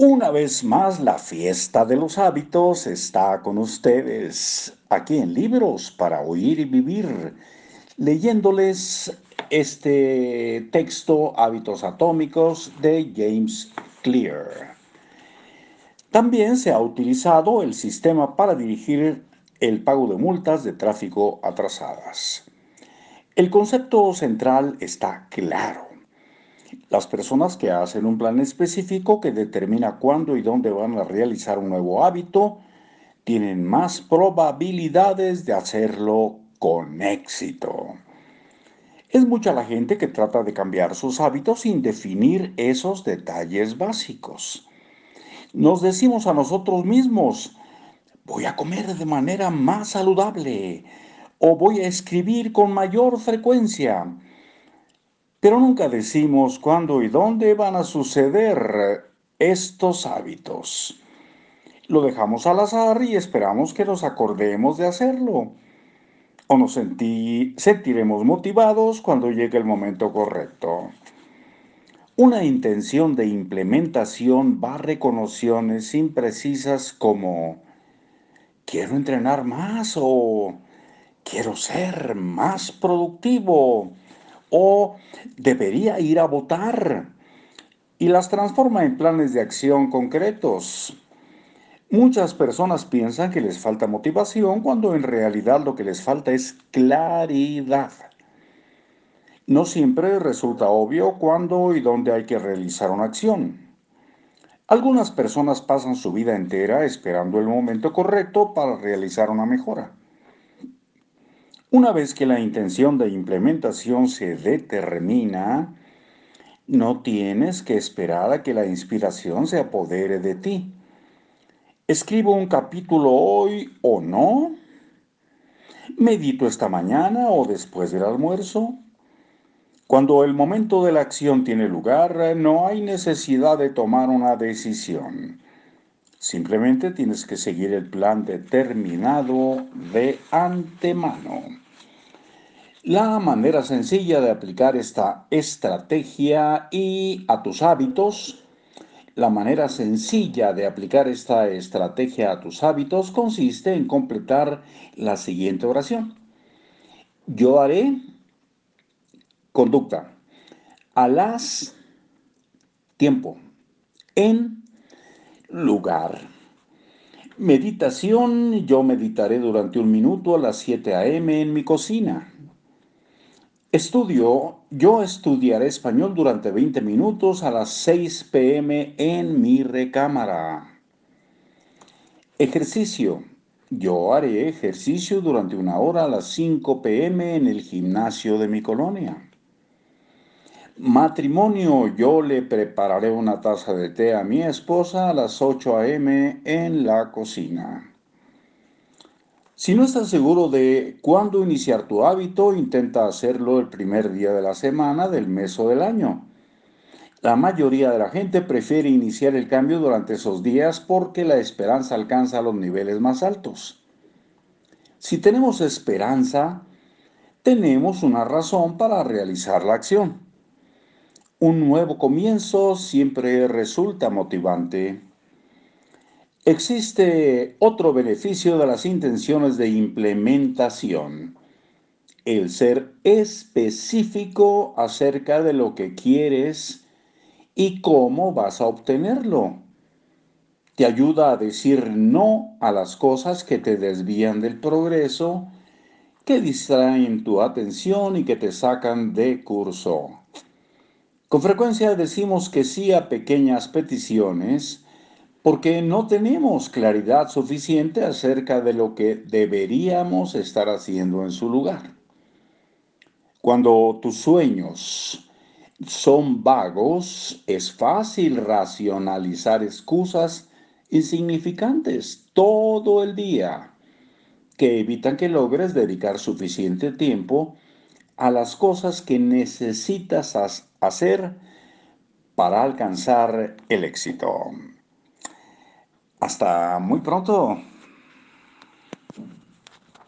Una vez más, la fiesta de los hábitos está con ustedes aquí en Libros para Oír y Vivir, leyéndoles este texto Hábitos Atómicos de James Clear. También se ha utilizado el sistema para dirigir el pago de multas de tráfico atrasadas. El concepto central está claro. Las personas que hacen un plan específico que determina cuándo y dónde van a realizar un nuevo hábito tienen más probabilidades de hacerlo con éxito. Es mucha la gente que trata de cambiar sus hábitos sin definir esos detalles básicos. Nos decimos a nosotros mismos, voy a comer de manera más saludable o voy a escribir con mayor frecuencia pero nunca decimos cuándo y dónde van a suceder estos hábitos. Lo dejamos al azar y esperamos que nos acordemos de hacerlo. O nos sentiremos motivados cuando llegue el momento correcto. Una intención de implementación va a reconociones imprecisas como quiero entrenar más o quiero ser más productivo o debería ir a votar y las transforma en planes de acción concretos. Muchas personas piensan que les falta motivación cuando en realidad lo que les falta es claridad. No siempre resulta obvio cuándo y dónde hay que realizar una acción. Algunas personas pasan su vida entera esperando el momento correcto para realizar una mejora. Una vez que la intención de implementación se determina, no tienes que esperar a que la inspiración se apodere de ti. ¿Escribo un capítulo hoy o no? ¿Medito esta mañana o después del almuerzo? Cuando el momento de la acción tiene lugar, no hay necesidad de tomar una decisión. Simplemente tienes que seguir el plan determinado de antemano. La manera sencilla de aplicar esta estrategia y a tus hábitos, la manera sencilla de aplicar esta estrategia a tus hábitos consiste en completar la siguiente oración. Yo haré conducta a las tiempo en lugar. Meditación, yo meditaré durante un minuto a las 7 a.m. en mi cocina. Estudio, yo estudiaré español durante 20 minutos a las 6 p.m. en mi recámara. Ejercicio, yo haré ejercicio durante una hora a las 5 p.m. en el gimnasio de mi colonia. Matrimonio, yo le prepararé una taza de té a mi esposa a las 8 a.m. en la cocina. Si no estás seguro de cuándo iniciar tu hábito, intenta hacerlo el primer día de la semana, del mes o del año. La mayoría de la gente prefiere iniciar el cambio durante esos días porque la esperanza alcanza los niveles más altos. Si tenemos esperanza, tenemos una razón para realizar la acción. Un nuevo comienzo siempre resulta motivante. Existe otro beneficio de las intenciones de implementación, el ser específico acerca de lo que quieres y cómo vas a obtenerlo. Te ayuda a decir no a las cosas que te desvían del progreso, que distraen tu atención y que te sacan de curso. Con frecuencia decimos que sí a pequeñas peticiones porque no tenemos claridad suficiente acerca de lo que deberíamos estar haciendo en su lugar. Cuando tus sueños son vagos, es fácil racionalizar excusas insignificantes todo el día que evitan que logres dedicar suficiente tiempo a las cosas que necesitas hacer para alcanzar el éxito. Hasta muy pronto.